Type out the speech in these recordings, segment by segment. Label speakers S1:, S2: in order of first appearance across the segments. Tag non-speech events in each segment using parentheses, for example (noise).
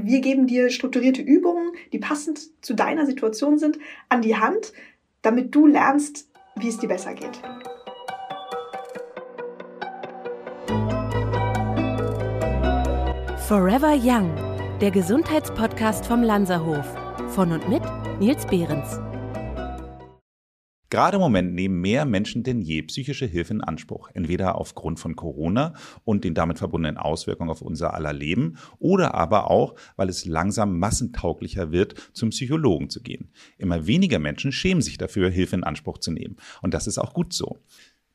S1: und wir geben dir strukturierte Übungen, die passend zu deiner Situation sind, an die Hand, damit du lernst, wie es dir besser geht.
S2: Forever Young, der Gesundheitspodcast vom Lanzerhof. Von und mit Nils Behrens.
S3: Gerade im Moment nehmen mehr Menschen denn je psychische Hilfe in Anspruch, entweder aufgrund von Corona und den damit verbundenen Auswirkungen auf unser aller Leben oder aber auch, weil es langsam massentauglicher wird, zum Psychologen zu gehen. Immer weniger Menschen schämen sich dafür, Hilfe in Anspruch zu nehmen. Und das ist auch gut so.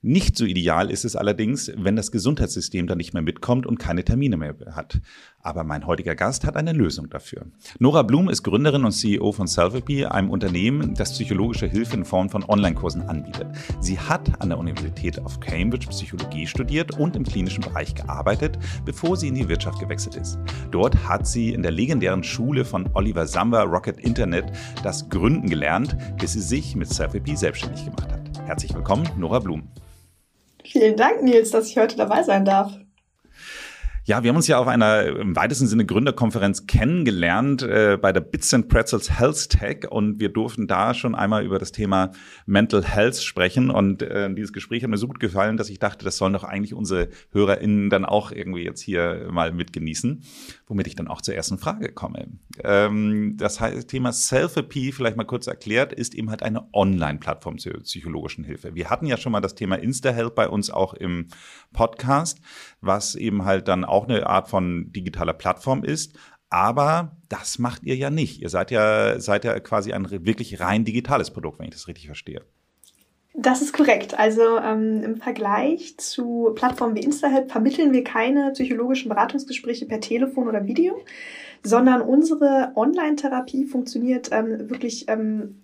S3: Nicht so ideal ist es allerdings, wenn das Gesundheitssystem dann nicht mehr mitkommt und keine Termine mehr hat. Aber mein heutiger Gast hat eine Lösung dafür. Nora Blum ist Gründerin und CEO von Selfie, einem Unternehmen, das psychologische Hilfe in Form von Online-Kursen anbietet. Sie hat an der Universität of Cambridge Psychologie studiert und im klinischen Bereich gearbeitet, bevor sie in die Wirtschaft gewechselt ist. Dort hat sie in der legendären Schule von Oliver Samba Rocket Internet das Gründen gelernt, bis sie sich mit Selfie selbstständig gemacht hat. Herzlich willkommen, Nora Blum.
S1: Vielen Dank, Nils, dass ich heute dabei sein darf.
S3: Ja, wir haben uns ja auf einer im weitesten Sinne Gründerkonferenz kennengelernt äh, bei der Bits and Pretzels Health Tech und wir durften da schon einmal über das Thema Mental Health sprechen und äh, dieses Gespräch hat mir so gut gefallen, dass ich dachte, das sollen doch eigentlich unsere HörerInnen dann auch irgendwie jetzt hier mal mitgenießen, womit ich dann auch zur ersten Frage komme. Ähm, das heißt, Thema Self-Therapy, vielleicht mal kurz erklärt, ist eben halt eine Online-Plattform zur psychologischen Hilfe. Wir hatten ja schon mal das Thema Insta-Health bei uns auch im Podcast, was eben halt dann auch eine Art von digitaler Plattform ist. Aber das macht ihr ja nicht. Ihr seid ja, seid ja quasi ein wirklich rein digitales Produkt, wenn ich das richtig verstehe.
S1: Das ist korrekt. Also ähm, im Vergleich zu Plattformen wie InstaHelp vermitteln wir keine psychologischen Beratungsgespräche per Telefon oder Video, sondern unsere Online-Therapie funktioniert ähm, wirklich ähm,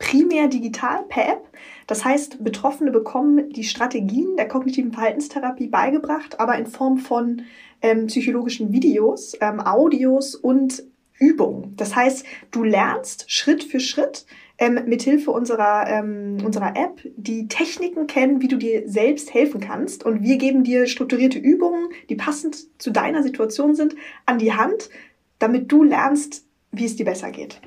S1: primär digital per App. Das heißt, Betroffene bekommen die Strategien der kognitiven Verhaltenstherapie beigebracht, aber in Form von ähm, psychologischen Videos, ähm, Audios und Übungen. Das heißt, du lernst Schritt für Schritt ähm, mithilfe unserer, ähm, unserer App die Techniken kennen, wie du dir selbst helfen kannst. Und wir geben dir strukturierte Übungen, die passend zu deiner Situation sind, an die Hand, damit du lernst, wie es dir besser geht.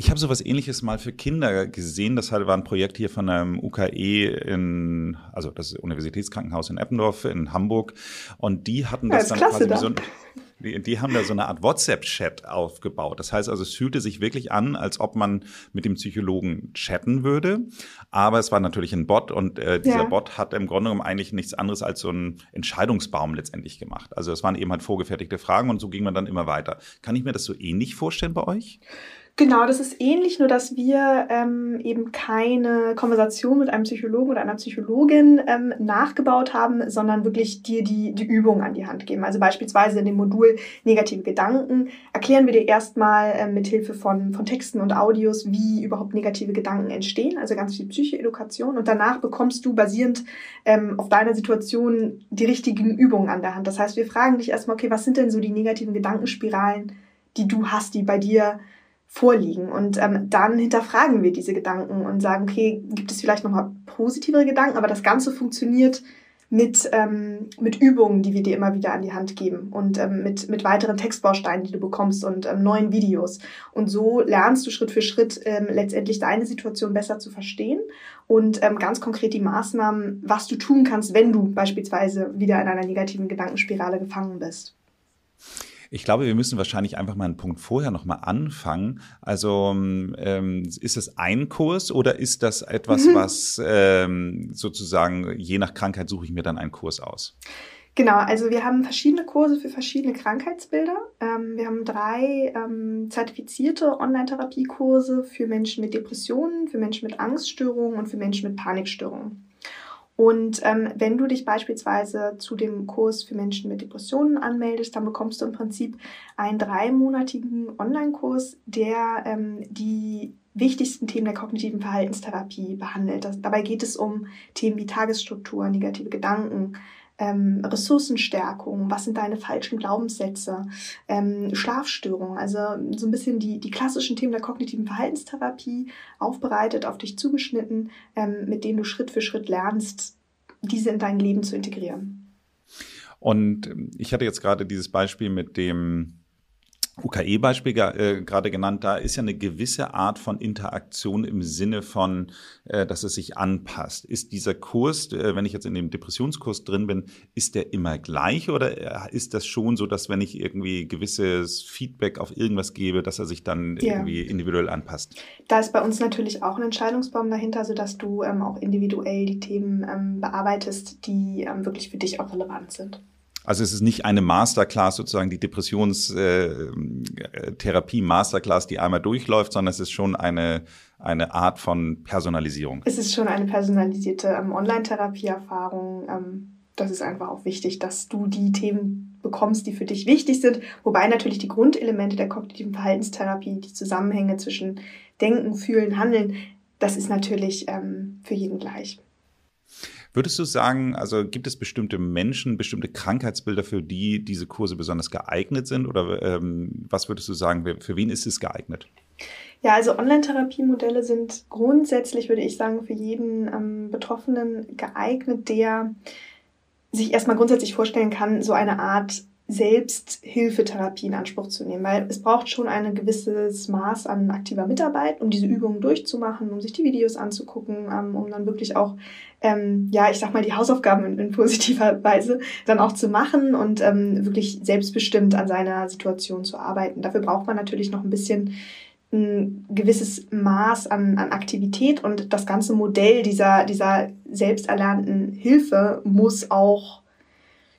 S3: Ich habe sowas ähnliches mal für Kinder gesehen. Das war ein Projekt hier von einem UKE in, also das Universitätskrankenhaus in Eppendorf in Hamburg. Und die hatten das, ja, das dann quasi so die, die haben da so eine Art WhatsApp-Chat aufgebaut. Das heißt also, es fühlte sich wirklich an, als ob man mit dem Psychologen chatten würde. Aber es war natürlich ein Bot und äh, dieser ja. Bot hat im Grunde genommen eigentlich nichts anderes als so einen Entscheidungsbaum letztendlich gemacht. Also es waren eben halt vorgefertigte Fragen und so ging man dann immer weiter. Kann ich mir das so ähnlich vorstellen bei euch?
S1: Genau, das ist ähnlich, nur dass wir ähm, eben keine Konversation mit einem Psychologen oder einer Psychologin ähm, nachgebaut haben, sondern wirklich dir die, die Übung an die Hand geben. Also beispielsweise in dem Modul negative Gedanken erklären wir dir erstmal ähm, mit Hilfe von, von Texten und Audios, wie überhaupt negative Gedanken entstehen, also ganz viel Psychoedukation. Und danach bekommst du basierend ähm, auf deiner Situation die richtigen Übungen an der Hand. Das heißt, wir fragen dich erstmal, okay, was sind denn so die negativen Gedankenspiralen, die du hast, die bei dir vorliegen. Und ähm, dann hinterfragen wir diese Gedanken und sagen, okay, gibt es vielleicht nochmal positivere Gedanken, aber das Ganze funktioniert mit, ähm, mit Übungen, die wir dir immer wieder an die Hand geben und ähm, mit, mit weiteren Textbausteinen, die du bekommst und ähm, neuen Videos. Und so lernst du Schritt für Schritt ähm, letztendlich deine Situation besser zu verstehen und ähm, ganz konkret die Maßnahmen, was du tun kannst, wenn du beispielsweise wieder in einer negativen Gedankenspirale gefangen bist.
S3: Ich glaube, wir müssen wahrscheinlich einfach mal einen Punkt vorher nochmal anfangen. Also ähm, ist es ein Kurs oder ist das etwas, mhm. was ähm, sozusagen je nach Krankheit suche ich mir dann einen Kurs aus?
S1: Genau, also wir haben verschiedene Kurse für verschiedene Krankheitsbilder. Ähm, wir haben drei ähm, zertifizierte Online-Therapiekurse für Menschen mit Depressionen, für Menschen mit Angststörungen und für Menschen mit Panikstörungen. Und ähm, wenn du dich beispielsweise zu dem Kurs für Menschen mit Depressionen anmeldest, dann bekommst du im Prinzip einen dreimonatigen Online-Kurs, der ähm, die wichtigsten Themen der kognitiven Verhaltenstherapie behandelt. Das, dabei geht es um Themen wie Tagesstruktur, negative Gedanken, ähm, Ressourcenstärkung, was sind deine falschen Glaubenssätze, ähm, Schlafstörungen, also so ein bisschen die, die klassischen Themen der kognitiven Verhaltenstherapie aufbereitet, auf dich zugeschnitten, ähm, mit denen du Schritt für Schritt lernst, diese in dein Leben zu integrieren.
S3: Und ich hatte jetzt gerade dieses Beispiel mit dem UKE-Beispiel äh, gerade genannt, da ist ja eine gewisse Art von Interaktion im Sinne von, äh, dass es sich anpasst. Ist dieser Kurs, äh, wenn ich jetzt in dem Depressionskurs drin bin, ist der immer gleich oder äh, ist das schon so, dass wenn ich irgendwie gewisses Feedback auf irgendwas gebe, dass er sich dann ja. irgendwie individuell anpasst?
S1: Da ist bei uns natürlich auch ein Entscheidungsbaum dahinter, sodass du ähm, auch individuell die Themen ähm, bearbeitest, die ähm, wirklich für dich auch relevant sind.
S3: Also es ist nicht eine Masterclass, sozusagen die Depressionstherapie äh, Masterclass, die einmal durchläuft, sondern es ist schon eine, eine Art von Personalisierung.
S1: Es ist schon eine personalisierte ähm, Online-Therapieerfahrung. Ähm, das ist einfach auch wichtig, dass du die Themen bekommst, die für dich wichtig sind. Wobei natürlich die Grundelemente der kognitiven Verhaltenstherapie, die Zusammenhänge zwischen Denken, Fühlen, Handeln, das ist natürlich ähm, für jeden gleich.
S3: Würdest du sagen, also gibt es bestimmte Menschen, bestimmte Krankheitsbilder, für die diese Kurse besonders geeignet sind? Oder ähm, was würdest du sagen, für wen ist es geeignet?
S1: Ja, also Online-Therapiemodelle sind grundsätzlich, würde ich sagen, für jeden ähm, Betroffenen geeignet, der sich erstmal grundsätzlich vorstellen kann, so eine Art Selbsthilfetherapie in Anspruch zu nehmen, weil es braucht schon ein gewisses Maß an aktiver Mitarbeit, um diese Übungen durchzumachen, um sich die Videos anzugucken, ähm, um dann wirklich auch, ähm, ja, ich sag mal, die Hausaufgaben in, in positiver Weise dann auch zu machen und ähm, wirklich selbstbestimmt an seiner Situation zu arbeiten. Dafür braucht man natürlich noch ein bisschen ein gewisses Maß an, an Aktivität und das ganze Modell dieser, dieser selbsterlernten Hilfe muss auch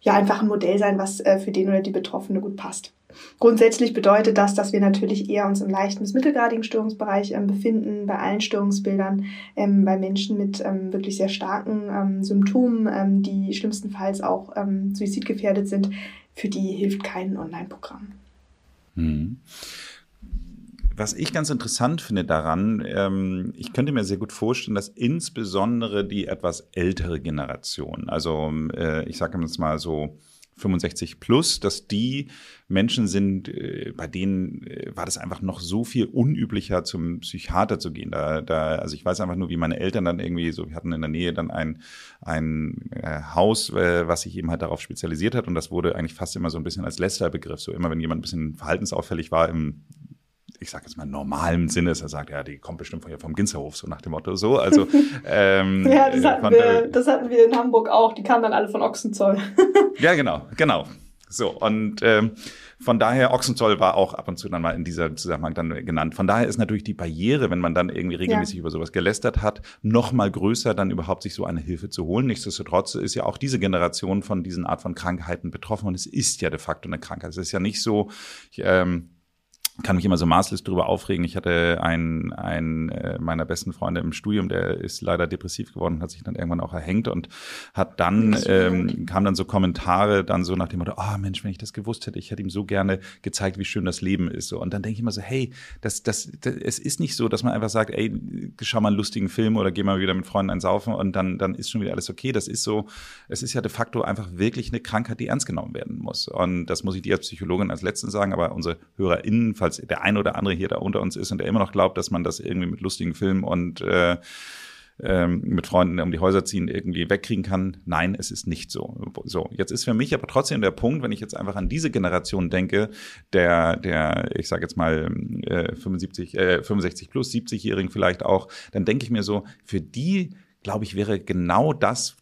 S1: ja einfach ein Modell sein, was äh, für den oder die Betroffene gut passt. Grundsätzlich bedeutet das, dass wir natürlich eher uns im leichten bis mittelgradigen Störungsbereich ähm, befinden, bei allen Störungsbildern, ähm, bei Menschen mit ähm, wirklich sehr starken ähm, Symptomen, ähm, die schlimmstenfalls auch ähm, suizidgefährdet sind. Für die hilft kein Online-Programm.
S3: Hm was ich ganz interessant finde daran, ähm, ich könnte mir sehr gut vorstellen, dass insbesondere die etwas ältere Generation, also äh, ich sage jetzt mal so 65 plus, dass die Menschen sind, äh, bei denen äh, war das einfach noch so viel unüblicher, zum Psychiater zu gehen. Da, da, also ich weiß einfach nur, wie meine Eltern dann irgendwie so, wir hatten in der Nähe dann ein, ein äh, Haus, äh, was sich eben halt darauf spezialisiert hat und das wurde eigentlich fast immer so ein bisschen als Lästerbegriff. So immer, wenn jemand ein bisschen verhaltensauffällig war im ich sage jetzt mal normalen Sinne, ist er sagt, ja, die kommt bestimmt von hier vom Ginzerhof, so nach dem Motto so. Also (laughs)
S1: ähm, ja, das hatten, wir, das hatten wir in Hamburg auch. Die kamen dann alle von Ochsenzoll. (laughs)
S3: ja, genau, genau. So und ähm, von daher, Ochsenzoll war auch ab und zu dann mal in dieser Zusammenhang dann genannt. Von daher ist natürlich die Barriere, wenn man dann irgendwie regelmäßig ja. über sowas gelästert hat, noch mal größer, dann überhaupt sich so eine Hilfe zu holen. Nichtsdestotrotz ist ja auch diese Generation von diesen Art von Krankheiten betroffen und es ist ja de facto eine Krankheit. Es ist ja nicht so, ich, ähm, kann mich immer so maßlos drüber aufregen. Ich hatte einen, einen äh, meiner besten Freunde im Studium, der ist leider depressiv geworden, hat sich dann irgendwann auch erhängt und hat dann, ähm, kam dann so Kommentare dann so nach dem Motto, ah oh, Mensch, wenn ich das gewusst hätte, ich hätte ihm so gerne gezeigt, wie schön das Leben ist. So. Und dann denke ich immer so, hey, das, das, das, es ist nicht so, dass man einfach sagt, ey, schau mal einen lustigen Film oder geh mal wieder mit Freunden einsaufen und dann, dann ist schon wieder alles okay. Das ist so, es ist ja de facto einfach wirklich eine Krankheit, die ernst genommen werden muss. Und das muss ich dir als Psychologin als Letzten sagen, aber unsere HörerInnen, falls der ein oder andere hier da unter uns ist und der immer noch glaubt, dass man das irgendwie mit lustigen Filmen und äh, ähm, mit Freunden um die Häuser ziehen irgendwie wegkriegen kann. Nein, es ist nicht so. So, jetzt ist für mich aber trotzdem der Punkt, wenn ich jetzt einfach an diese Generation denke, der, der, ich sage jetzt mal äh, 75, äh, 65 plus, 70-Jährigen vielleicht auch, dann denke ich mir so, für die, glaube ich, wäre genau das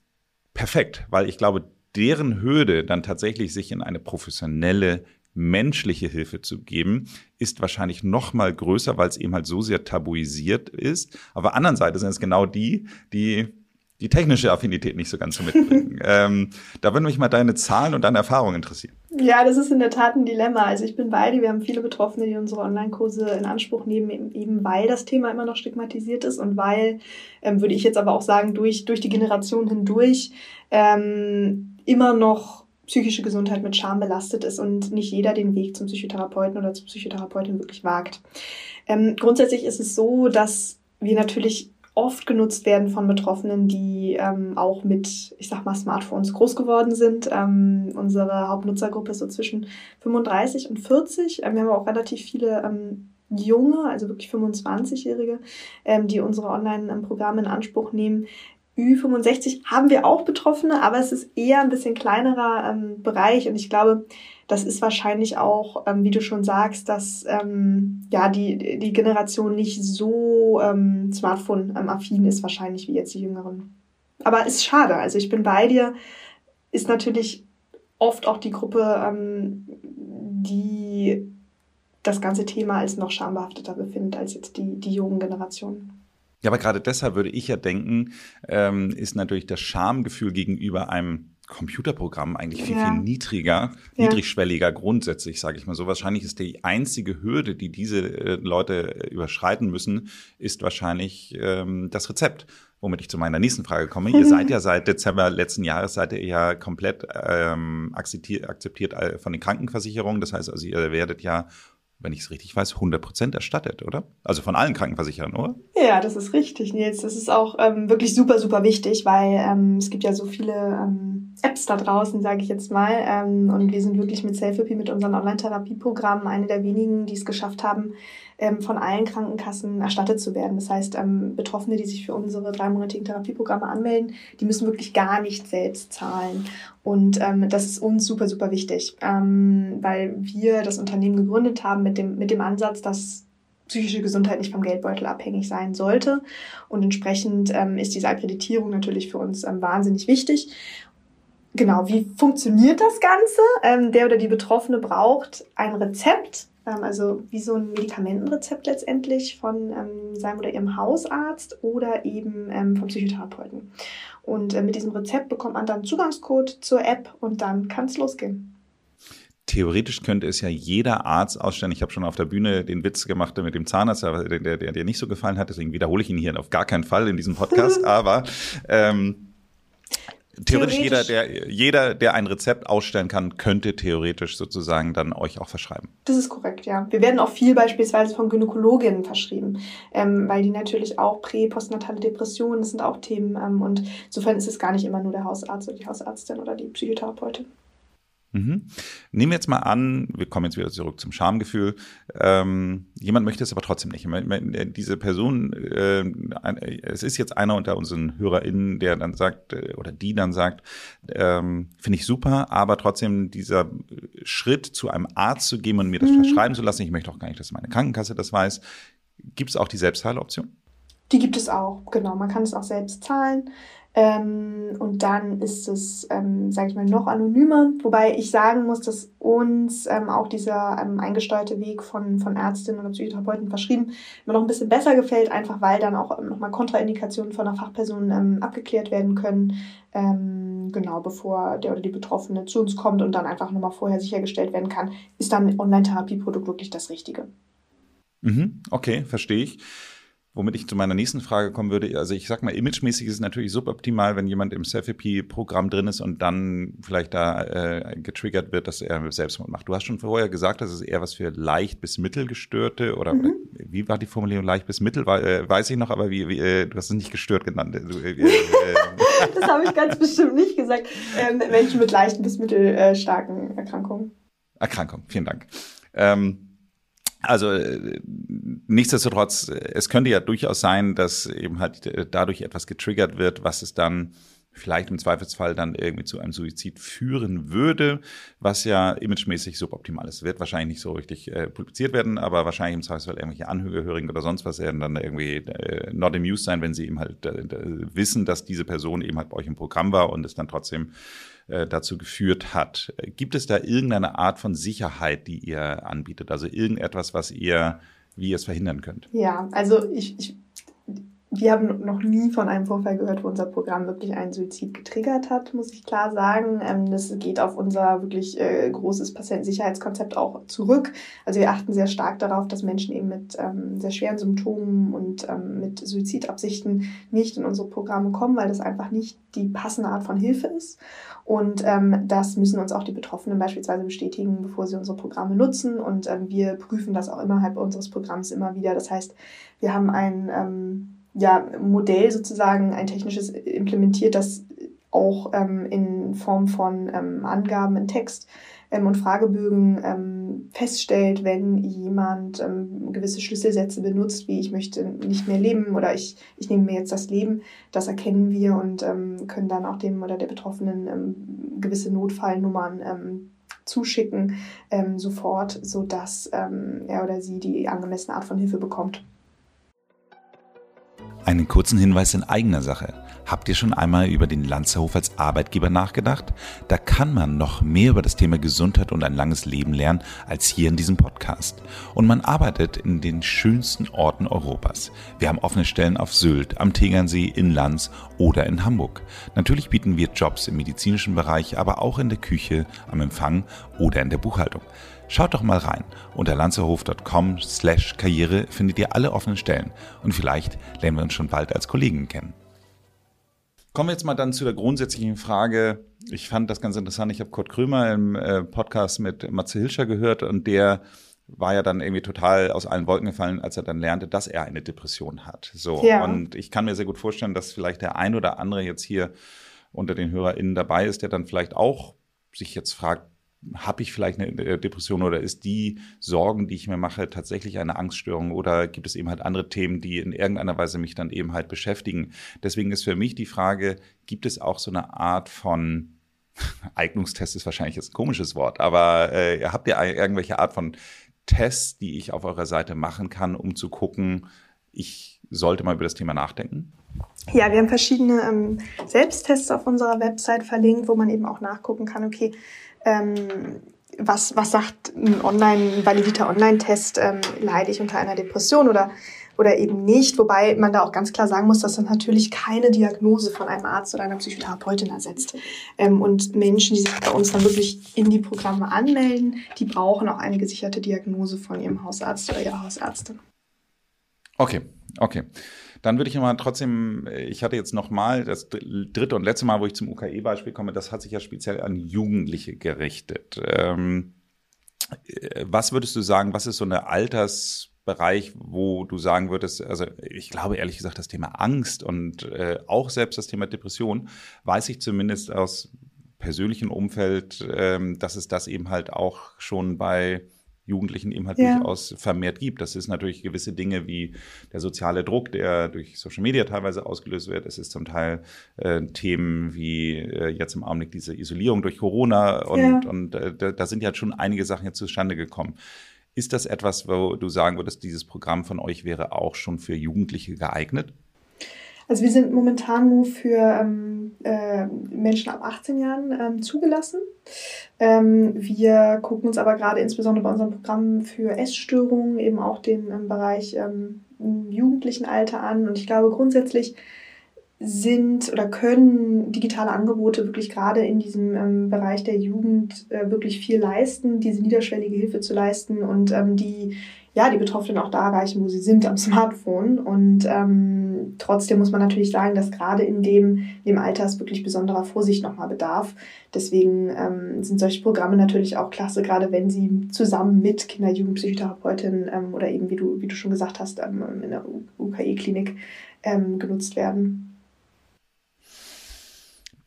S3: perfekt, weil ich glaube, deren Hürde dann tatsächlich sich in eine professionelle menschliche Hilfe zu geben, ist wahrscheinlich noch mal größer, weil es eben halt so sehr tabuisiert ist. Auf der anderen Seite sind es genau die, die die technische Affinität nicht so ganz so mitbringen. (laughs) ähm, da würden mich mal deine Zahlen und deine Erfahrungen interessieren.
S1: Ja, das ist in der Tat ein Dilemma. Also ich bin bei dir. Wir haben viele Betroffene, die unsere Online-Kurse in Anspruch nehmen, eben weil das Thema immer noch stigmatisiert ist und weil, ähm, würde ich jetzt aber auch sagen, durch, durch die Generation hindurch ähm, immer noch psychische Gesundheit mit Scham belastet ist und nicht jeder den Weg zum Psychotherapeuten oder zur Psychotherapeutin wirklich wagt. Ähm, grundsätzlich ist es so, dass wir natürlich oft genutzt werden von Betroffenen, die ähm, auch mit, ich sag mal, Smartphones groß geworden sind. Ähm, unsere Hauptnutzergruppe ist so zwischen 35 und 40. Ähm, wir haben auch relativ viele ähm, junge, also wirklich 25-Jährige, ähm, die unsere Online-Programme in Anspruch nehmen, Ü65 haben wir auch Betroffene, aber es ist eher ein bisschen kleinerer ähm, Bereich und ich glaube, das ist wahrscheinlich auch, ähm, wie du schon sagst, dass ähm, ja die, die Generation nicht so ähm, Smartphone-affin ist, wahrscheinlich wie jetzt die Jüngeren. Aber ist schade. Also ich bin bei dir. Ist natürlich oft auch die Gruppe, ähm, die das ganze Thema als noch schambehafteter befindet als jetzt die, die jungen Generationen.
S3: Ja, aber gerade deshalb würde ich ja denken, ähm, ist natürlich das Schamgefühl gegenüber einem Computerprogramm eigentlich viel, ja. viel niedriger, ja. niedrigschwelliger grundsätzlich, sage ich mal so. Wahrscheinlich ist die einzige Hürde, die diese äh, Leute äh, überschreiten müssen, ist wahrscheinlich ähm, das Rezept. Womit ich zu meiner nächsten Frage komme. Ihr seid ja seit Dezember letzten Jahres seid ihr ja komplett ähm, akzeptiert, akzeptiert äh, von den Krankenversicherungen. Das heißt also, ihr werdet ja wenn ich es richtig weiß, 100 Prozent erstattet, oder? Also von allen Krankenversicherern, oder?
S1: Ja, das ist richtig, Nils. Das ist auch ähm, wirklich super, super wichtig, weil ähm, es gibt ja so viele ähm, Apps da draußen, sage ich jetzt mal. Ähm, und wir sind wirklich mit Selfie mit unseren Online-Therapieprogrammen eine der wenigen, die es geschafft haben, ähm, von allen Krankenkassen erstattet zu werden. Das heißt, ähm, Betroffene, die sich für unsere dreimonatigen Therapieprogramme anmelden, die müssen wirklich gar nicht selbst zahlen. Und ähm, das ist uns super, super wichtig, ähm, weil wir das Unternehmen gegründet haben mit dem, mit dem Ansatz, dass psychische Gesundheit nicht vom Geldbeutel abhängig sein sollte. Und entsprechend ähm, ist diese Akkreditierung natürlich für uns ähm, wahnsinnig wichtig. Genau, wie funktioniert das Ganze? Ähm, der oder die Betroffene braucht ein Rezept ähm, also wie so ein Medikamentenrezept letztendlich von ähm, seinem oder ihrem Hausarzt oder eben ähm, vom Psychotherapeuten. Und äh, mit diesem Rezept bekommt man dann Zugangscode zur App und dann kann es losgehen.
S3: Theoretisch könnte es ja jeder Arzt ausstellen. Ich habe schon auf der Bühne den Witz gemacht mit dem Zahnarzt, der, der, der nicht so gefallen hat. Deswegen wiederhole ich ihn hier auf gar keinen Fall in diesem Podcast. (laughs) Aber ähm, theoretisch, jeder, der, jeder, der ein Rezept ausstellen kann, könnte theoretisch sozusagen dann euch auch verschreiben.
S1: Das ist korrekt, ja. Wir werden auch viel beispielsweise von Gynäkologinnen verschrieben, ähm, weil die natürlich auch prä-, postnatale Depressionen, das sind auch Themen. Ähm, und insofern ist es gar nicht immer nur der Hausarzt oder die Hausärztin oder die Psychotherapeutin.
S3: Mhm. Nehmen wir jetzt mal an, wir kommen jetzt wieder zurück zum Schamgefühl. Ähm, jemand möchte es aber trotzdem nicht. Diese Person, äh, es ist jetzt einer unter unseren HörerInnen, der dann sagt, äh, oder die dann sagt, ähm, finde ich super, aber trotzdem dieser Schritt zu einem Arzt zu gehen und mir das mhm. verschreiben zu lassen, ich möchte auch gar nicht, dass meine Krankenkasse das weiß. Gibt es auch die Selbstzahloption?
S1: Die gibt es auch, genau. Man kann es auch selbst zahlen. Ähm, und dann ist es, ähm, sage ich mal, noch anonymer. Wobei ich sagen muss, dass uns ähm, auch dieser ähm, eingesteuerte Weg von, von Ärztinnen oder Psychotherapeuten verschrieben immer noch ein bisschen besser gefällt, einfach weil dann auch ähm, nochmal Kontraindikationen von einer Fachperson ähm, abgeklärt werden können. Ähm, genau, bevor der oder die Betroffene zu uns kommt und dann einfach nochmal vorher sichergestellt werden kann, ist dann ein Online-Therapieprodukt wirklich das Richtige.
S3: Mhm, okay, verstehe ich. Womit ich zu meiner nächsten Frage kommen würde, also ich sag mal, imagemäßig ist es natürlich suboptimal, wenn jemand im Selfie-Programm drin ist und dann vielleicht da äh, getriggert wird, dass er Selbstmord macht. Du hast schon vorher gesagt, das ist eher was für leicht bis mittelgestörte oder, mhm. wie war die Formulierung leicht bis mittel, äh, weiß ich noch, aber wie, wie äh, du hast es nicht gestört genannt. Äh, äh, äh (laughs)
S1: das habe ich ganz bestimmt nicht gesagt. Ähm, Menschen mit leichten bis mittelstarken Erkrankungen.
S3: Erkrankung, vielen Dank. Ähm, also äh, nichtsdestotrotz, es könnte ja durchaus sein, dass eben halt äh, dadurch etwas getriggert wird, was es dann vielleicht im Zweifelsfall dann irgendwie zu einem Suizid führen würde, was ja imagemäßig suboptimal ist. Wird wahrscheinlich nicht so richtig äh, publiziert werden, aber wahrscheinlich im Zweifelsfall irgendwelche Angehörigen oder sonst was werden dann irgendwie äh, not amused sein, wenn sie eben halt äh, wissen, dass diese Person eben halt bei euch im Programm war und es dann trotzdem äh, dazu geführt hat. Gibt es da irgendeine Art von Sicherheit, die ihr anbietet? Also irgendetwas, was ihr, wie ihr es verhindern könnt?
S1: Ja, also ich, ich wir haben noch nie von einem Vorfall gehört, wo unser Programm wirklich einen Suizid getriggert hat, muss ich klar sagen. Ähm, das geht auf unser wirklich äh, großes Patientensicherheitskonzept auch zurück. Also wir achten sehr stark darauf, dass Menschen eben mit ähm, sehr schweren Symptomen und ähm, mit Suizidabsichten nicht in unsere Programme kommen, weil das einfach nicht die passende Art von Hilfe ist. Und das müssen uns auch die Betroffenen beispielsweise bestätigen, bevor sie unsere Programme nutzen. Und wir prüfen das auch innerhalb unseres Programms immer wieder. Das heißt, wir haben ein ja, Modell sozusagen, ein technisches implementiert, das auch ähm, in Form von ähm, Angaben in Text ähm, und Fragebögen ähm, feststellt, wenn jemand ähm, gewisse Schlüsselsätze benutzt, wie ich möchte nicht mehr leben oder ich, ich nehme mir jetzt das Leben, das erkennen wir und ähm, können dann auch dem oder der Betroffenen ähm, gewisse Notfallnummern ähm, zuschicken, sofort, sodass ähm, er oder sie die angemessene Art von Hilfe bekommt.
S3: Einen kurzen Hinweis in eigener Sache. Habt ihr schon einmal über den Lanzerhof als Arbeitgeber nachgedacht? Da kann man noch mehr über das Thema Gesundheit und ein langes Leben lernen als hier in diesem Podcast. Und man arbeitet in den schönsten Orten Europas. Wir haben offene Stellen auf Sylt, am Tegernsee, in Lanz oder in Hamburg. Natürlich bieten wir Jobs im medizinischen Bereich, aber auch in der Küche, am Empfang oder in der Buchhaltung. Schaut doch mal rein. Unter lanzerhof.com slash Karriere findet ihr alle offenen Stellen und vielleicht lernen wir uns schon bald als Kollegen kennen. Kommen wir jetzt mal dann zu der grundsätzlichen Frage. Ich fand das ganz interessant. Ich habe Kurt Krömer im äh, Podcast mit Matze Hilscher gehört und der war ja dann irgendwie total aus allen Wolken gefallen, als er dann lernte, dass er eine Depression hat. So. Ja. Und ich kann mir sehr gut vorstellen, dass vielleicht der ein oder andere jetzt hier unter den HörerInnen dabei ist, der dann vielleicht auch sich jetzt fragt, habe ich vielleicht eine äh, Depression oder ist die Sorgen, die ich mir mache, tatsächlich eine Angststörung oder gibt es eben halt andere Themen, die in irgendeiner Weise mich dann eben halt beschäftigen? Deswegen ist für mich die Frage, gibt es auch so eine Art von (laughs) Eignungstest ist wahrscheinlich jetzt ein komisches Wort, aber äh, habt ihr irgendwelche Art von Tests, die ich auf eurer Seite machen kann, um zu gucken, ich sollte mal über das Thema nachdenken?
S1: Ja, wir haben verschiedene ähm, Selbsttests auf unserer Website verlinkt, wo man eben auch nachgucken kann, okay, ähm, was, was sagt ein online, ein validierter Online-Test, ähm, leide ich unter einer Depression oder, oder eben nicht. Wobei man da auch ganz klar sagen muss, dass das natürlich keine Diagnose von einem Arzt oder einer Psychotherapeutin ersetzt. Ähm, und Menschen, die sich bei uns dann wirklich in die Programme anmelden, die brauchen auch eine gesicherte Diagnose von ihrem Hausarzt oder ihrer Hausärztin.
S3: Okay, okay. Dann würde ich immer trotzdem, ich hatte jetzt nochmal das dritte und letzte Mal, wo ich zum UKE-Beispiel komme, das hat sich ja speziell an Jugendliche gerichtet. Ähm, äh, was würdest du sagen, was ist so eine Altersbereich, wo du sagen würdest, also ich glaube ehrlich gesagt, das Thema Angst und äh, auch selbst das Thema Depression, weiß ich zumindest aus persönlichem Umfeld, ähm, dass es das eben halt auch schon bei Jugendlichen eben halt ja. durchaus vermehrt gibt. Das ist natürlich gewisse Dinge wie der soziale Druck, der durch Social Media teilweise ausgelöst wird. Es ist zum Teil äh, Themen wie äh, jetzt im Augenblick diese Isolierung durch Corona und, ja. und äh, da, da sind ja schon einige Sachen jetzt zustande gekommen. Ist das etwas, wo du sagen würdest, dieses Programm von euch wäre auch schon für Jugendliche geeignet?
S1: Also wir sind momentan nur für ähm, äh, Menschen ab 18 Jahren ähm, zugelassen. Ähm, wir gucken uns aber gerade insbesondere bei unseren Programmen für Essstörungen eben auch den ähm, Bereich ähm, jugendlichen Alter an. Und ich glaube grundsätzlich sind oder können digitale Angebote wirklich gerade in diesem ähm, Bereich der Jugend äh, wirklich viel leisten, diese niederschwellige Hilfe zu leisten und ähm, die ja, die Betroffenen auch da erreichen, wo sie sind, am Smartphone. Und ähm, trotzdem muss man natürlich sagen, dass gerade in dem, in dem Alter es wirklich besonderer Vorsicht nochmal bedarf. Deswegen ähm, sind solche Programme natürlich auch klasse, gerade wenn sie zusammen mit Kinder-, Jugendpsychotherapeutin ähm, oder eben, wie du, wie du schon gesagt hast, ähm, in der UKE-Klinik ähm, genutzt werden.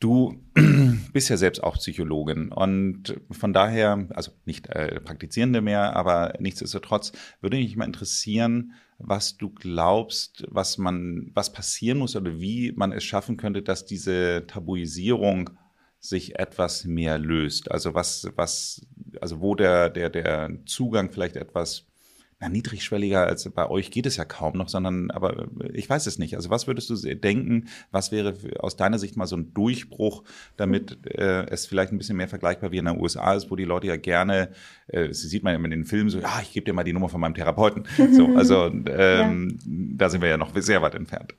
S3: Du (clears throat) bist ja selbst auch Psychologin und von daher, also nicht äh, Praktizierende mehr, aber nichtsdestotrotz würde mich mal interessieren, was du glaubst, was man, was passieren muss oder wie man es schaffen könnte, dass diese Tabuisierung sich etwas mehr löst. Also was, was, also wo der, der, der Zugang vielleicht etwas na, niedrigschwelliger als bei euch geht es ja kaum noch, sondern, aber ich weiß es nicht. Also was würdest du denken, was wäre aus deiner Sicht mal so ein Durchbruch, damit äh, es vielleicht ein bisschen mehr vergleichbar wie in den USA ist, wo die Leute ja gerne, äh, das sieht man ja in den Filmen so, ja, ich gebe dir mal die Nummer von meinem Therapeuten. So, (laughs) also ähm, ja. da sind wir ja noch sehr weit entfernt.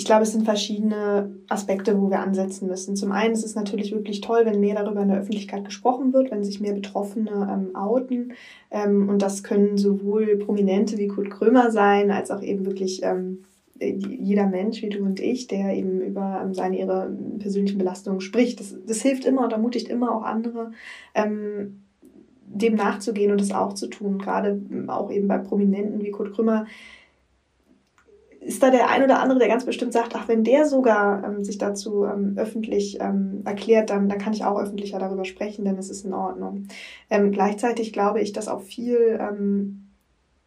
S1: Ich glaube, es sind verschiedene Aspekte, wo wir ansetzen müssen. Zum einen ist es natürlich wirklich toll, wenn mehr darüber in der Öffentlichkeit gesprochen wird, wenn sich mehr Betroffene ähm, outen. Ähm, und das können sowohl Prominente wie Kurt Krömer sein, als auch eben wirklich ähm, jeder Mensch wie du und ich, der eben über ähm, seine ihre persönlichen Belastungen spricht. Das, das hilft immer und ermutigt immer auch andere, ähm, dem nachzugehen und das auch zu tun. Gerade auch eben bei Prominenten wie Kurt Krömer ist da der ein oder andere, der ganz bestimmt sagt, ach, wenn der sogar ähm, sich dazu ähm, öffentlich ähm, erklärt, dann, dann kann ich auch öffentlicher darüber sprechen, denn es ist in Ordnung. Ähm, gleichzeitig glaube ich, dass auch viel ähm,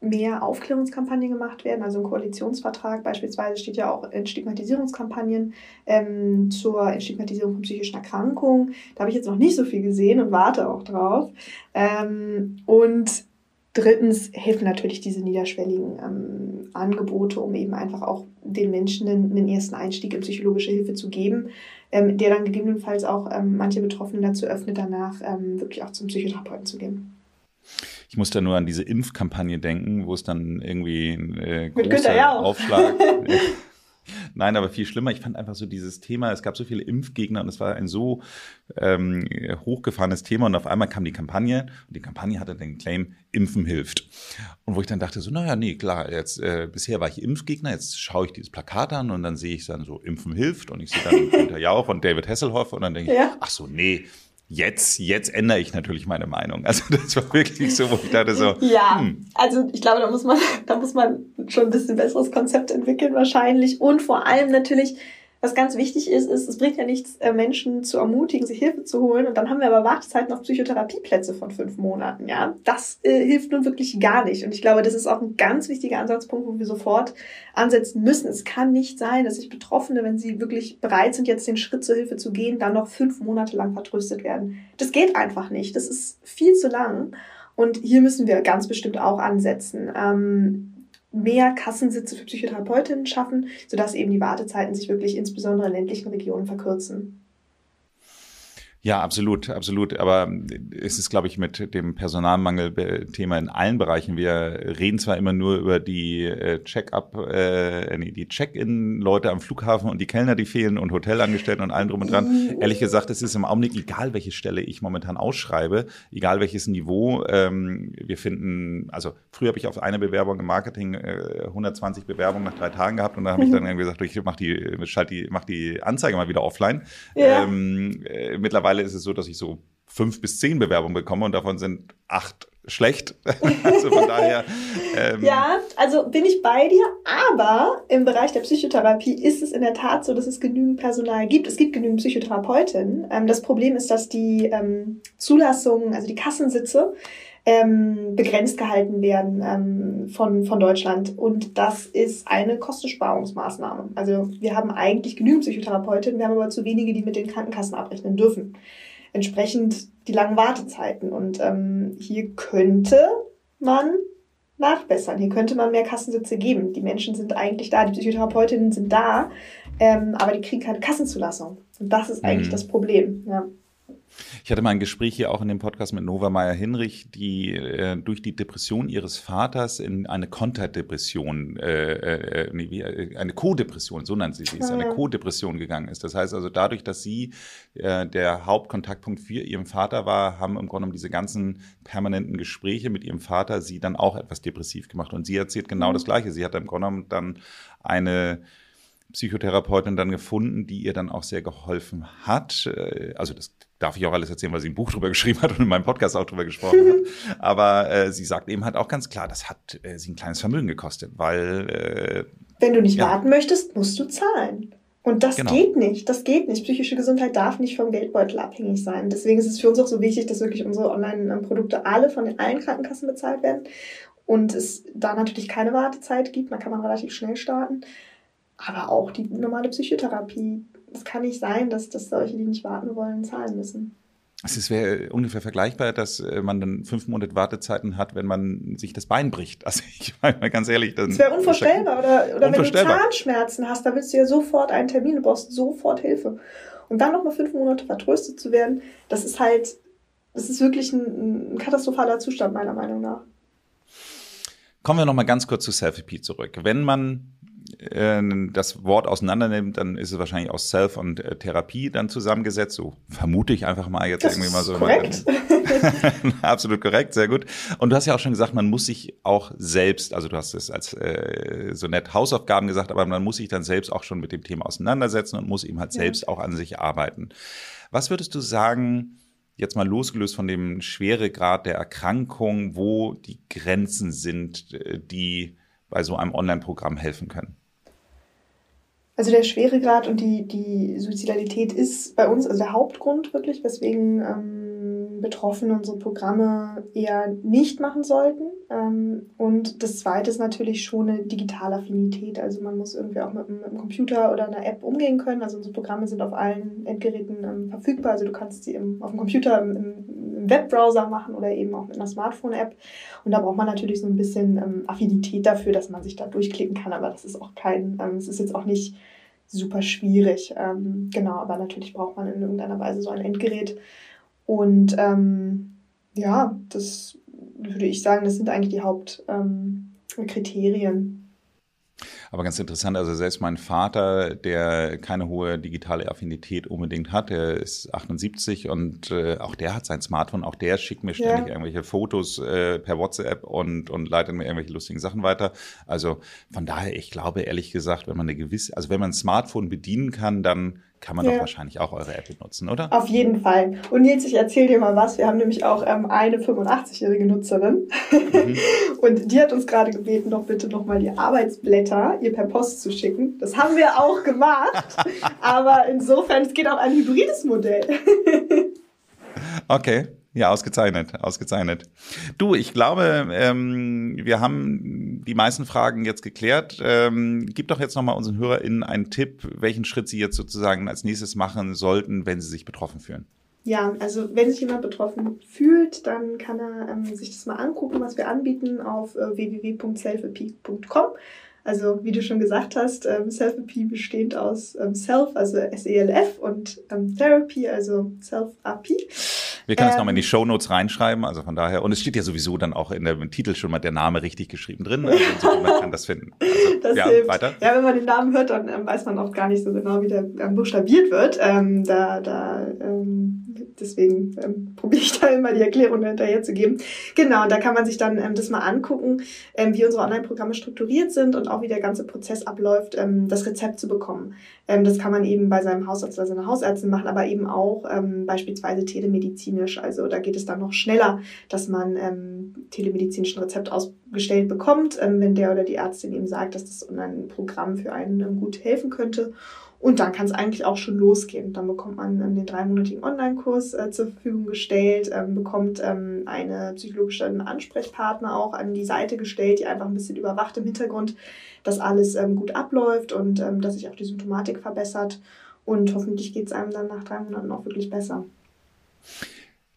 S1: mehr Aufklärungskampagnen gemacht werden. Also im Koalitionsvertrag beispielsweise steht ja auch Entstigmatisierungskampagnen ähm, zur Entstigmatisierung von psychischen Erkrankungen. Da habe ich jetzt noch nicht so viel gesehen und warte auch drauf. Ähm, und drittens helfen natürlich diese niederschwelligen ähm, Angebote, um eben einfach auch den Menschen einen, einen ersten Einstieg in psychologische Hilfe zu geben, ähm, der dann gegebenenfalls auch ähm, manche Betroffenen dazu öffnet, danach ähm, wirklich auch zum Psychotherapeuten zu gehen.
S3: Ich muss da nur an diese Impfkampagne denken, wo es dann irgendwie äh, großer Aufschlag. (laughs) Nein, aber viel schlimmer. Ich fand einfach so dieses Thema, es gab so viele Impfgegner und es war ein so ähm, hochgefahrenes Thema und auf einmal kam die Kampagne und die Kampagne hatte den Claim, Impfen hilft. Und wo ich dann dachte so, naja, nee, klar, jetzt äh, bisher war ich Impfgegner, jetzt schaue ich dieses Plakat an und dann sehe ich dann so, Impfen hilft und ich sehe dann (laughs) Günther Jauch und David Hasselhoff und dann denke ich, ja. ach so, nee, Jetzt, jetzt ändere ich natürlich meine Meinung. (laughs) Also das war wirklich so, wo ich dachte so.
S1: Ja, hm. also ich glaube, da muss man, da muss man schon ein bisschen besseres Konzept entwickeln wahrscheinlich. Und vor allem natürlich was ganz wichtig ist, ist, es bringt ja nichts, äh, Menschen zu ermutigen, sich Hilfe zu holen. Und dann haben wir aber Wartezeiten auf Psychotherapieplätze von fünf Monaten. Ja, das äh, hilft nun wirklich gar nicht. Und ich glaube, das ist auch ein ganz wichtiger Ansatzpunkt, wo wir sofort ansetzen müssen. Es kann nicht sein, dass sich Betroffene, wenn sie wirklich bereit sind, jetzt den Schritt zur Hilfe zu gehen, dann noch fünf Monate lang vertröstet werden. Das geht einfach nicht. Das ist viel zu lang. Und hier müssen wir ganz bestimmt auch ansetzen. Ähm, mehr Kassensitze für Psychotherapeutinnen schaffen, sodass eben die Wartezeiten sich wirklich insbesondere in ländlichen Regionen verkürzen.
S3: Ja, absolut, absolut. Aber es ist, glaube ich, mit dem Personalmangel-Thema in allen Bereichen. Wir reden zwar immer nur über die äh, Check-up, äh, nee, die Check-in-Leute am Flughafen und die Kellner, die fehlen und Hotelangestellten und allen drum und dran. Ehrlich gesagt, es ist im Augenblick egal, welche Stelle ich momentan ausschreibe, egal welches Niveau. Ähm, wir finden, also früher habe ich auf eine Bewerbung im Marketing äh, 120 Bewerbungen nach drei Tagen gehabt und da habe ich dann irgendwie gesagt, ich mach die, schalt die, mach die Anzeige mal wieder offline. Ja. Ähm, äh, mittlerweile mittlerweile ist es so, dass ich so fünf bis zehn Bewerbungen bekomme und davon sind acht schlecht. (laughs) also
S1: von daher. Ähm ja, also bin ich bei dir, aber im Bereich der Psychotherapie ist es in der Tat so, dass es genügend Personal gibt. Es gibt genügend Psychotherapeutinnen. Ähm, das Problem ist, dass die ähm, Zulassungen, also die Kassensitze, ähm, begrenzt gehalten werden ähm, von, von Deutschland. Und das ist eine Kostensparungsmaßnahme. Also wir haben eigentlich genügend Psychotherapeutinnen, wir haben aber zu wenige, die mit den Krankenkassen abrechnen dürfen. Entsprechend die langen Wartezeiten. Und ähm, hier könnte man nachbessern. Hier könnte man mehr Kassensitze geben. Die Menschen sind eigentlich da, die Psychotherapeutinnen sind da, ähm, aber die kriegen keine Kassenzulassung. Und das ist eigentlich mhm. das Problem. Ja.
S3: Ich hatte mal ein Gespräch hier auch in dem Podcast mit Nova Meyer Hinrich, die äh, durch die Depression ihres Vaters in eine Konterdepression, äh, äh, nee, äh, eine Co-Depression, so nennt sie sich, eine Co-Depression gegangen ist. Das heißt also dadurch, dass sie äh, der Hauptkontaktpunkt für ihren Vater war, haben im Grunde genommen diese ganzen permanenten Gespräche mit ihrem Vater sie dann auch etwas depressiv gemacht. Und sie erzählt genau mhm. das Gleiche. Sie hat im Grunde genommen dann eine Psychotherapeutin dann gefunden, die ihr dann auch sehr geholfen hat. Äh, also das darf ich auch alles erzählen, weil sie ein Buch drüber (laughs) geschrieben hat und in meinem Podcast auch drüber gesprochen hat. (laughs) Aber äh, sie sagt eben halt auch ganz klar, das hat äh, sie ein kleines Vermögen gekostet, weil äh,
S1: wenn du nicht ja. warten möchtest, musst du zahlen. Und das genau. geht nicht. Das geht nicht. Psychische Gesundheit darf nicht vom Geldbeutel abhängig sein. Deswegen ist es für uns auch so wichtig, dass wirklich unsere Online-Produkte alle von allen Krankenkassen bezahlt werden und es da natürlich keine Wartezeit gibt. Man kann man relativ schnell starten aber auch die normale Psychotherapie. Es kann nicht sein, dass, dass solche, die nicht warten wollen, zahlen müssen.
S3: Es wäre ungefähr vergleichbar, dass äh, man dann fünf Monate Wartezeiten hat, wenn man sich das Bein bricht. (laughs) Also ich meine mal ganz ehrlich.
S1: Das wäre unvorstellbar. Oder, oder unvorstellbar. wenn du Zahnschmerzen hast, da willst du ja sofort einen Termin, du brauchst sofort Hilfe. Und dann nochmal fünf Monate vertröstet zu werden, das ist halt, das ist wirklich ein, ein katastrophaler Zustand, meiner Meinung nach.
S3: Kommen wir nochmal ganz kurz zu Selfie zurück. Wenn man äh, das Wort auseinander nimmt, dann ist es wahrscheinlich aus Self und äh, Therapie dann zusammengesetzt. So vermute ich einfach mal jetzt das irgendwie mal so. Korrekt. (laughs) Absolut korrekt, sehr gut. Und du hast ja auch schon gesagt, man muss sich auch selbst, also du hast es als äh, so nett Hausaufgaben gesagt, aber man muss sich dann selbst auch schon mit dem Thema auseinandersetzen und muss eben halt ja. selbst auch an sich arbeiten. Was würdest du sagen, jetzt mal losgelöst von dem Schweregrad der Erkrankung, wo die Grenzen sind, äh, die bei so einem Online-Programm helfen können?
S1: Also der Schweregrad und die, die Suizidalität ist bei uns also der Hauptgrund wirklich, weswegen ähm, Betroffene unsere Programme eher nicht machen sollten. Ähm, und das Zweite ist natürlich schon eine digitale Affinität. Also man muss irgendwie auch mit, mit einem Computer oder einer App umgehen können. Also unsere Programme sind auf allen Endgeräten ähm, verfügbar. Also du kannst sie im, auf dem Computer im, im Webbrowser machen oder eben auch mit einer Smartphone-App. Und da braucht man natürlich so ein bisschen ähm, Affinität dafür, dass man sich da durchklicken kann. Aber das ist auch kein, ähm, es ist jetzt auch nicht super schwierig. Ähm, genau, aber natürlich braucht man in irgendeiner Weise so ein Endgerät. Und ähm, ja, das würde ich sagen, das sind eigentlich die Hauptkriterien.
S3: Aber ganz interessant, also selbst mein Vater, der keine hohe digitale Affinität unbedingt hat, der ist 78 und äh, auch der hat sein Smartphone, auch der schickt mir ständig ja. irgendwelche Fotos äh, per WhatsApp und, und leitet mir irgendwelche lustigen Sachen weiter. Also von daher, ich glaube ehrlich gesagt, wenn man eine gewisse, also wenn man ein Smartphone bedienen kann, dann kann man ja. doch wahrscheinlich auch eure App benutzen, oder?
S1: Auf jeden Fall. Und Nils, ich erzähle dir mal was. Wir haben nämlich auch ähm, eine 85-jährige Nutzerin. Mhm. (laughs) und die hat uns gerade gebeten, doch bitte nochmal die Arbeitsblätter ihr per Post zu schicken. Das haben wir auch gemacht. (laughs) Aber insofern, es geht auch ein hybrides Modell. (laughs)
S3: okay. Ja, ausgezeichnet, ausgezeichnet. Du, ich glaube, ähm, wir haben die meisten Fragen jetzt geklärt. Ähm, gib doch jetzt nochmal unseren HörerInnen einen Tipp, welchen Schritt sie jetzt sozusagen als nächstes machen sollten, wenn sie sich betroffen fühlen.
S1: Ja, also wenn sich jemand betroffen fühlt, dann kann er ähm, sich das mal angucken, was wir anbieten auf äh, www.selfapeak.com. Also wie du schon gesagt hast, ähm, Self-AP besteht aus ähm, Self, also S-E-L-F und ähm, Therapy, also Self-AP.
S3: Wir können es ähm, nochmal in die Show Notes reinschreiben, also von daher. Und es steht ja sowieso dann auch in dem Titel schon mal der Name richtig geschrieben drin. Also man kann das finden. Also, (laughs)
S1: das ja, hilft. weiter. Ja, wenn man den Namen hört, dann ähm, weiß man oft gar nicht so genau, wie der ähm, buchstabiert wird. Ähm, da, da, ähm, deswegen ähm, probiere ich da immer die Erklärung hinterher zu geben. Genau, und da kann man sich dann ähm, das mal angucken, ähm, wie unsere Online-Programme strukturiert sind und auch wie der ganze Prozess abläuft, ähm, das Rezept zu bekommen. Ähm, das kann man eben bei seinem Hausarzt oder seiner Hausärztin machen, aber eben auch ähm, beispielsweise telemedizinisch. Also da geht es dann noch schneller, dass man ähm, telemedizinischen Rezept ausgestellt bekommt, ähm, wenn der oder die Ärztin eben sagt, dass das ein Programm für einen ähm, gut helfen könnte. Und dann kann es eigentlich auch schon losgehen. Dann bekommt man ähm, den dreimonatigen Online-Kurs äh, zur Verfügung gestellt, ähm, bekommt ähm, eine psychologische Ansprechpartner auch an die Seite gestellt, die einfach ein bisschen überwacht im Hintergrund, dass alles ähm, gut abläuft und ähm, dass sich auch die Symptomatik verbessert. Und hoffentlich geht es einem dann nach drei Monaten auch wirklich besser.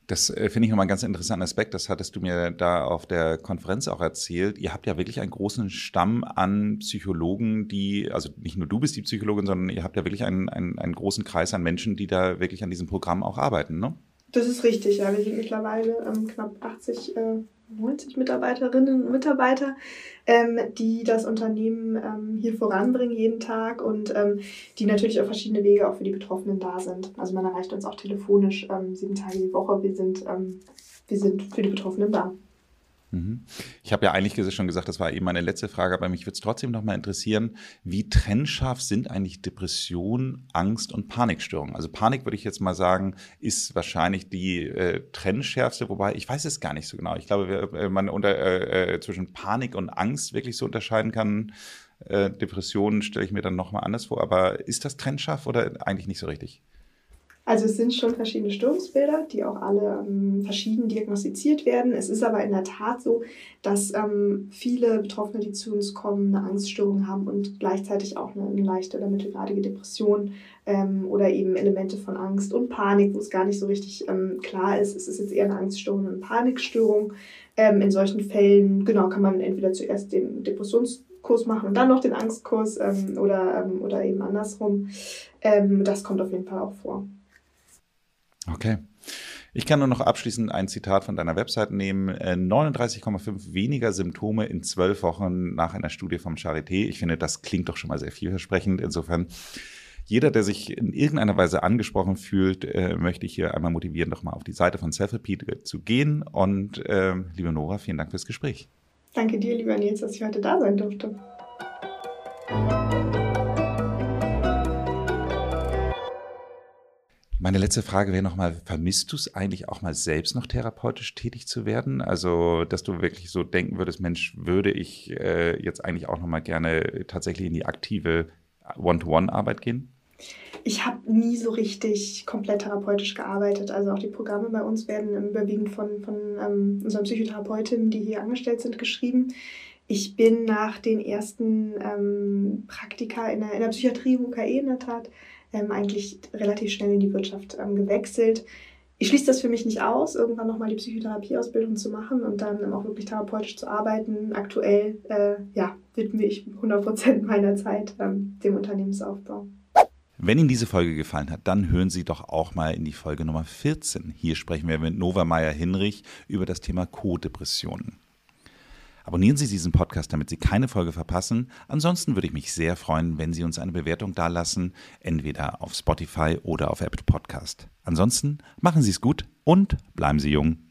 S3: Das äh, finde ich nochmal einen ganz interessanten Aspekt. Das hattest du mir da auf der Konferenz auch erzählt. Ihr habt ja wirklich einen großen Stamm an Psychologen, die, also nicht nur du bist die Psychologin, sondern ihr habt ja wirklich einen, einen, einen großen Kreis an Menschen, die da wirklich an diesem Programm auch arbeiten, ne?
S1: Das ist richtig, ja. Wir sind mittlerweile ähm, knapp 80 äh, 90 Mitarbeiterinnen und Mitarbeiter, ähm, die das Unternehmen ähm, hier voranbringen jeden Tag und ähm, die natürlich auf verschiedene Wege auch für die Betroffenen da sind. Also man erreicht uns auch telefonisch ähm, sieben Tage die Woche. Wir sind, ähm, wir sind für die Betroffenen da.
S3: Mhm. Ich habe ja eigentlich schon gesagt, das war eben meine letzte Frage, aber mich würde es trotzdem noch mal interessieren, wie trennscharf sind eigentlich Depression, Angst und Panikstörungen? Also Panik würde ich jetzt mal sagen, ist wahrscheinlich die äh, trennschärfste, wobei ich weiß es gar nicht so genau. Ich glaube, wenn man unter, äh, äh, zwischen Panik und Angst wirklich so unterscheiden kann, äh, Depressionen stelle ich mir dann noch mal anders vor. Aber ist das trennscharf oder eigentlich nicht so richtig?
S1: Also es sind schon verschiedene Störungsbilder, die auch alle ähm, verschieden diagnostiziert werden. Es ist aber in der Tat so, dass ähm, viele Betroffene, die zu uns kommen, eine Angststörung haben und gleichzeitig auch eine, eine leichte oder mittelgradige Depression ähm, oder eben Elemente von Angst und Panik, wo es gar nicht so richtig ähm, klar ist, es ist jetzt eher eine Angststörung oder eine Panikstörung. Ähm, in solchen Fällen, genau, kann man entweder zuerst den Depressionskurs machen und dann noch den Angstkurs ähm, oder, ähm, oder eben andersrum. Ähm, das kommt auf jeden Fall auch vor.
S3: Okay. Ich kann nur noch abschließend ein Zitat von deiner Website nehmen. 39,5 äh, weniger Symptome in zwölf Wochen nach einer Studie vom Charité. Ich finde, das klingt doch schon mal sehr vielversprechend. Insofern, jeder, der sich in irgendeiner Weise angesprochen fühlt, äh, möchte ich hier einmal motivieren, doch mal auf die Seite von Self-Repeat zu gehen. Und äh, liebe Nora, vielen Dank fürs Gespräch.
S1: Danke dir, lieber Nils, dass ich heute da sein durfte.
S3: Meine letzte Frage wäre nochmal, vermisst du es eigentlich auch mal selbst noch therapeutisch tätig zu werden? Also, dass du wirklich so denken würdest, Mensch, würde ich äh, jetzt eigentlich auch nochmal gerne tatsächlich in die aktive One-to-One-Arbeit gehen?
S1: Ich habe nie so richtig komplett therapeutisch gearbeitet. Also auch die Programme bei uns werden überwiegend von, von ähm, unseren Psychotherapeutinnen, die hier angestellt sind, geschrieben. Ich bin nach den ersten ähm, Praktika in der, in der Psychiatrie UKE in der Tat ähm, eigentlich relativ schnell in die Wirtschaft ähm, gewechselt. Ich schließe das für mich nicht aus, irgendwann nochmal die Psychotherapieausbildung zu machen und dann auch wirklich therapeutisch zu arbeiten. Aktuell äh, ja, widme ich 100% meiner Zeit ähm, dem Unternehmensaufbau.
S3: Wenn Ihnen diese Folge gefallen hat, dann hören Sie doch auch mal in die Folge Nummer 14. Hier sprechen wir mit Nova Meyer-Hinrich über das Thema Co-Depressionen. Abonnieren Sie diesen Podcast, damit Sie keine Folge verpassen. Ansonsten würde ich mich sehr freuen, wenn Sie uns eine Bewertung dalassen, entweder auf Spotify oder auf Apple Podcast. Ansonsten machen Sie es gut und bleiben Sie jung.